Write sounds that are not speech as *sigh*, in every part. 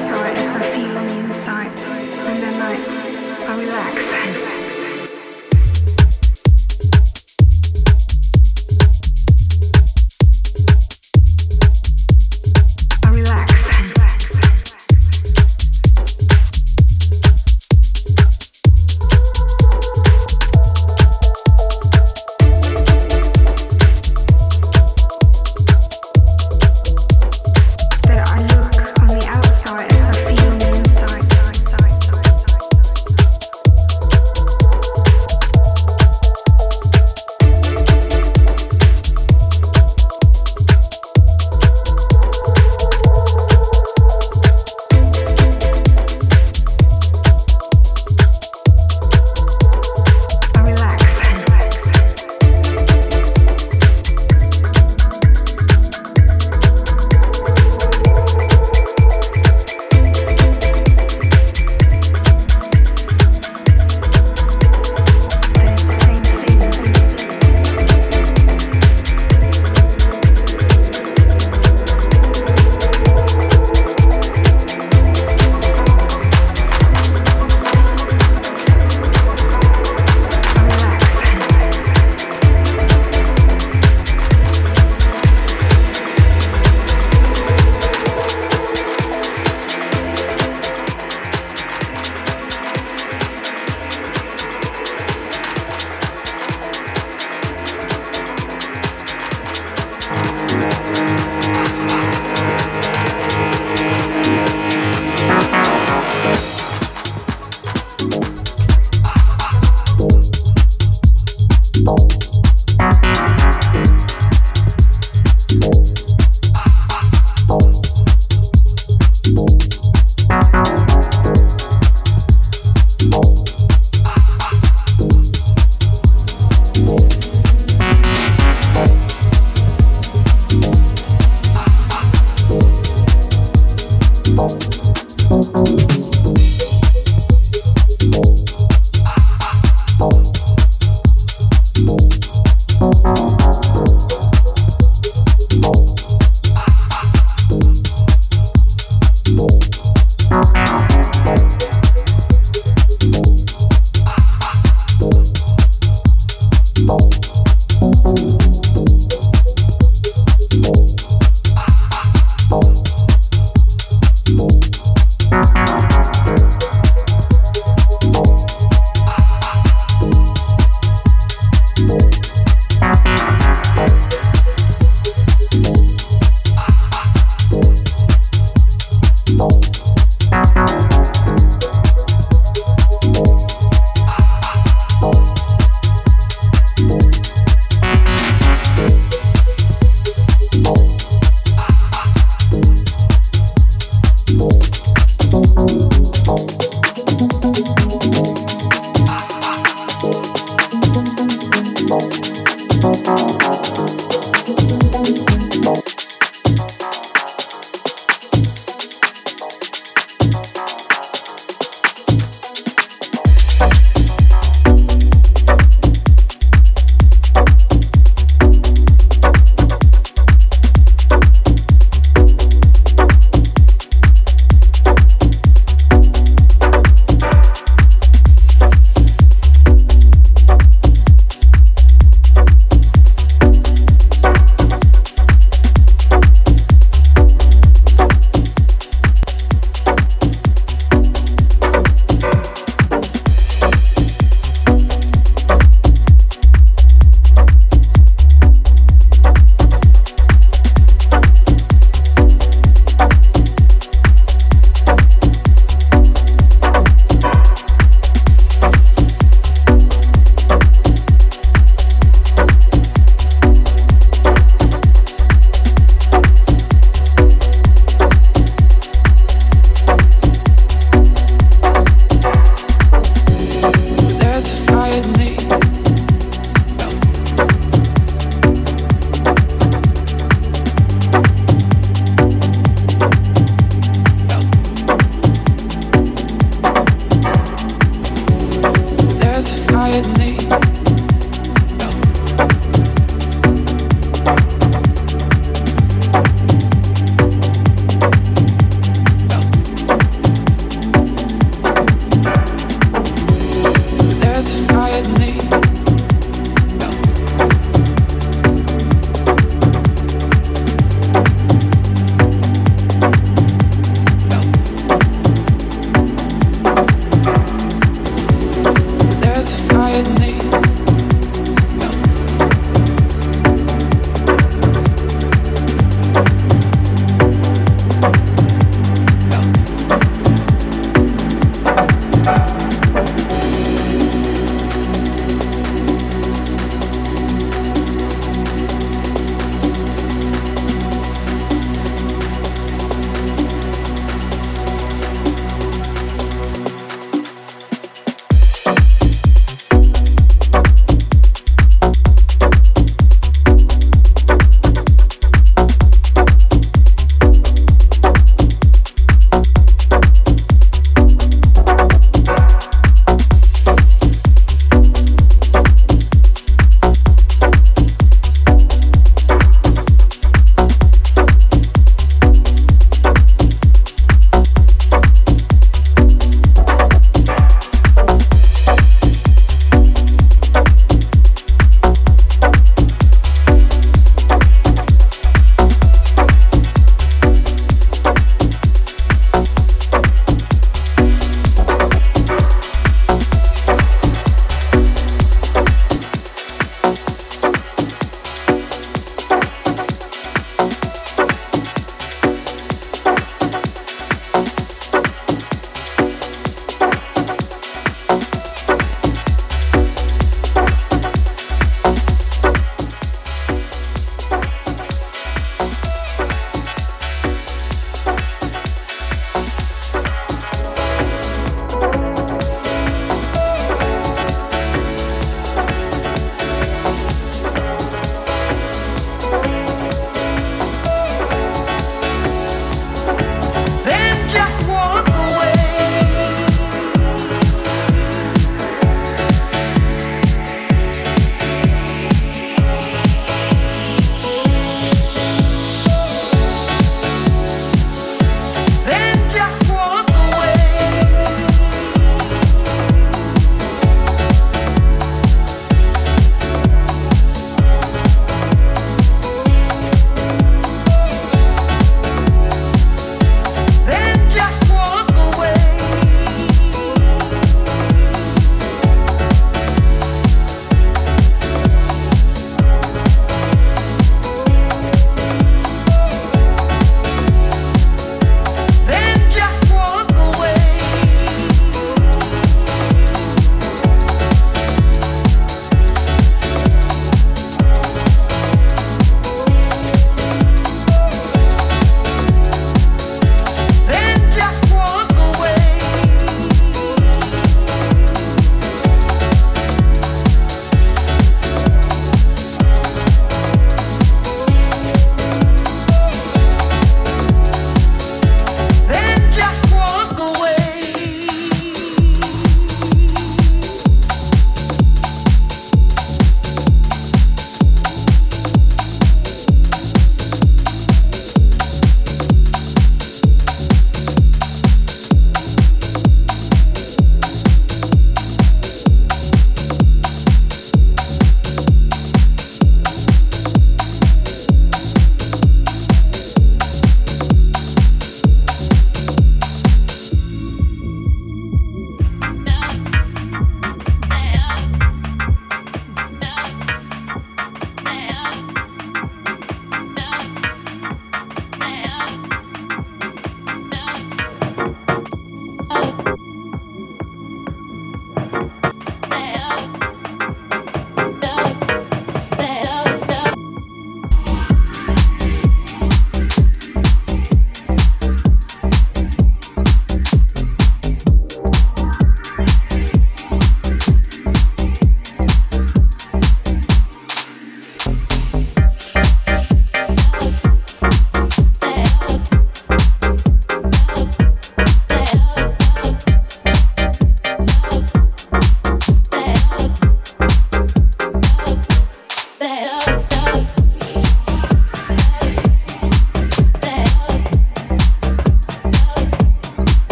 the outside as I feel on the inside, and then I, I relax. *laughs*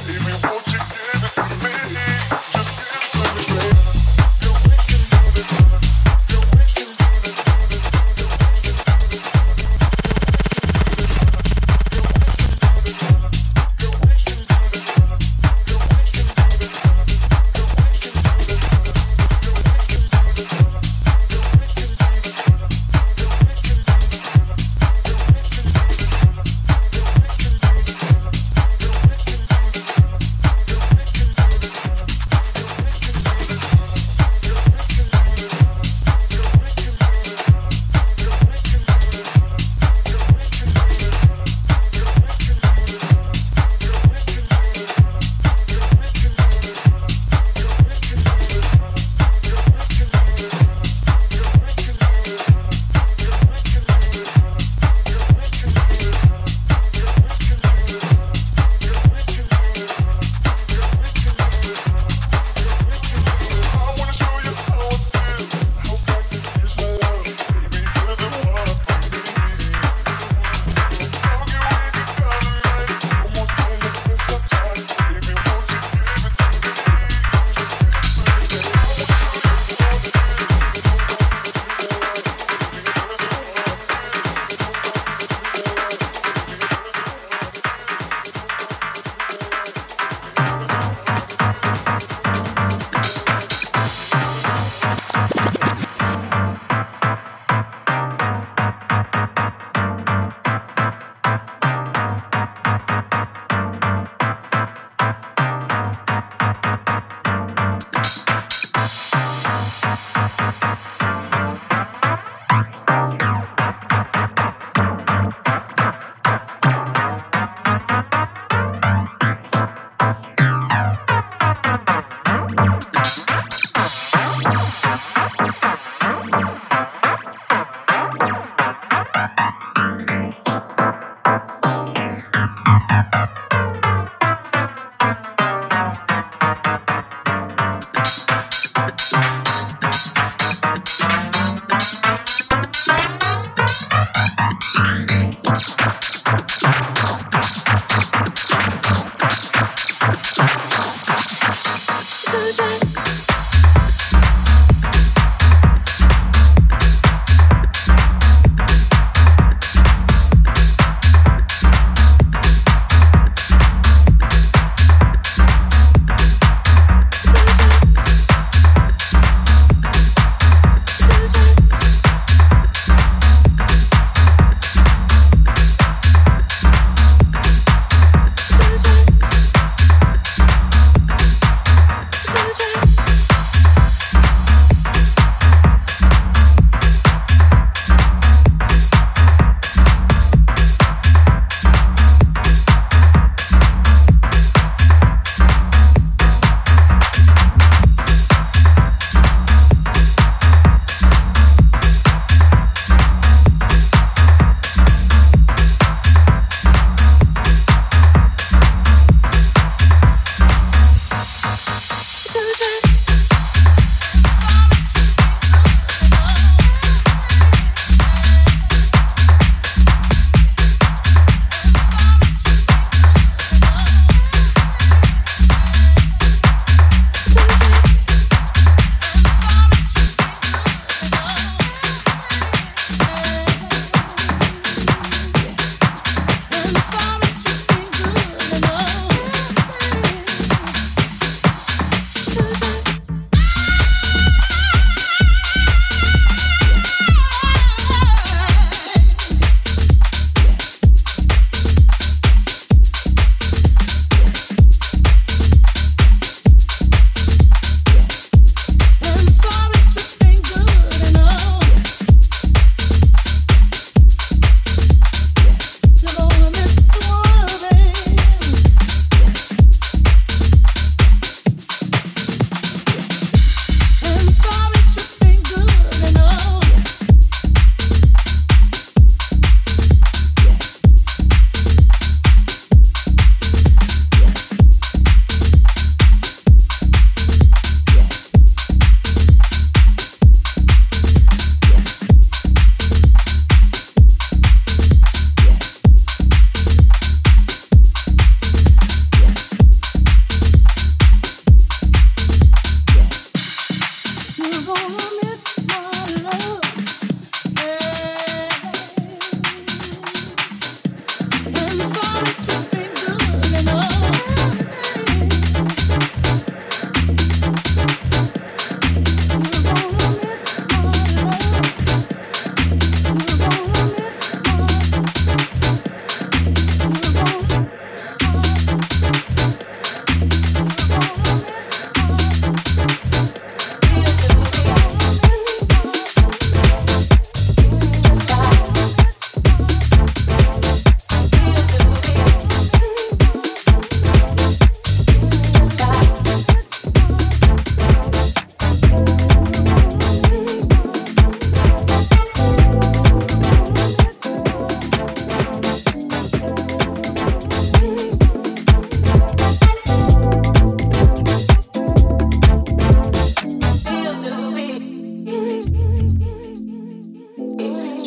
If you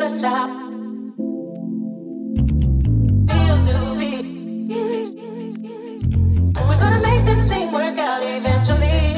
we're gonna make this thing work out eventually.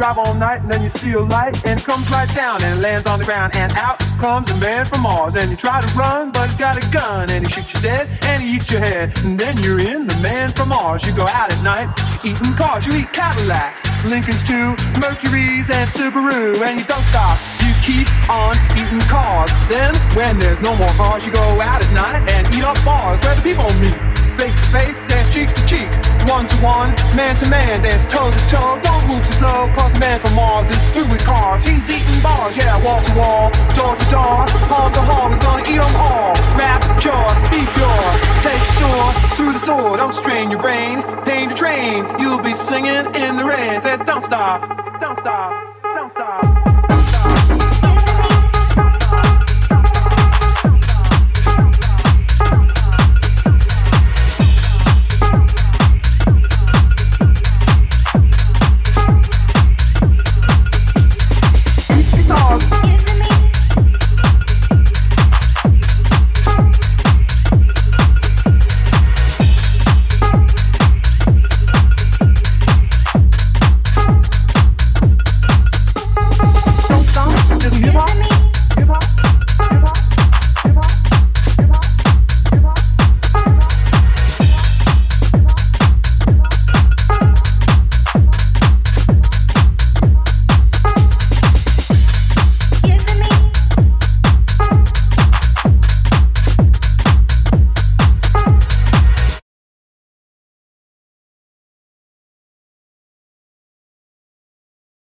Drive all night, and then you see a light, and it comes right down and lands on the ground, and out comes a man from Mars, and you try to run, but he's got a gun, and he shoots you dead, and he eats your head, and then you're in the man from Mars. You go out at night, eating cars, you eat Cadillacs, Lincolns too, Mercury's and Subaru, and you don't stop. You keep on eating cars. Then, when there's no more cars, you go out at night and eat up bars where the people meet. Face to face, dance cheek to cheek. One to one, man to man, dance toe to toe. Don't move too slow, cause the man from Mars is through with cars. He's eating bars, yeah, wall to wall, door to door. Hall to hall, he's gonna eat them all. Rap, jaw, be pure. Take tour through the sword, don't strain your brain. Pain to train, you'll be singing in the rain. Said, don't stop, don't stop.